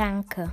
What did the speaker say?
Danke.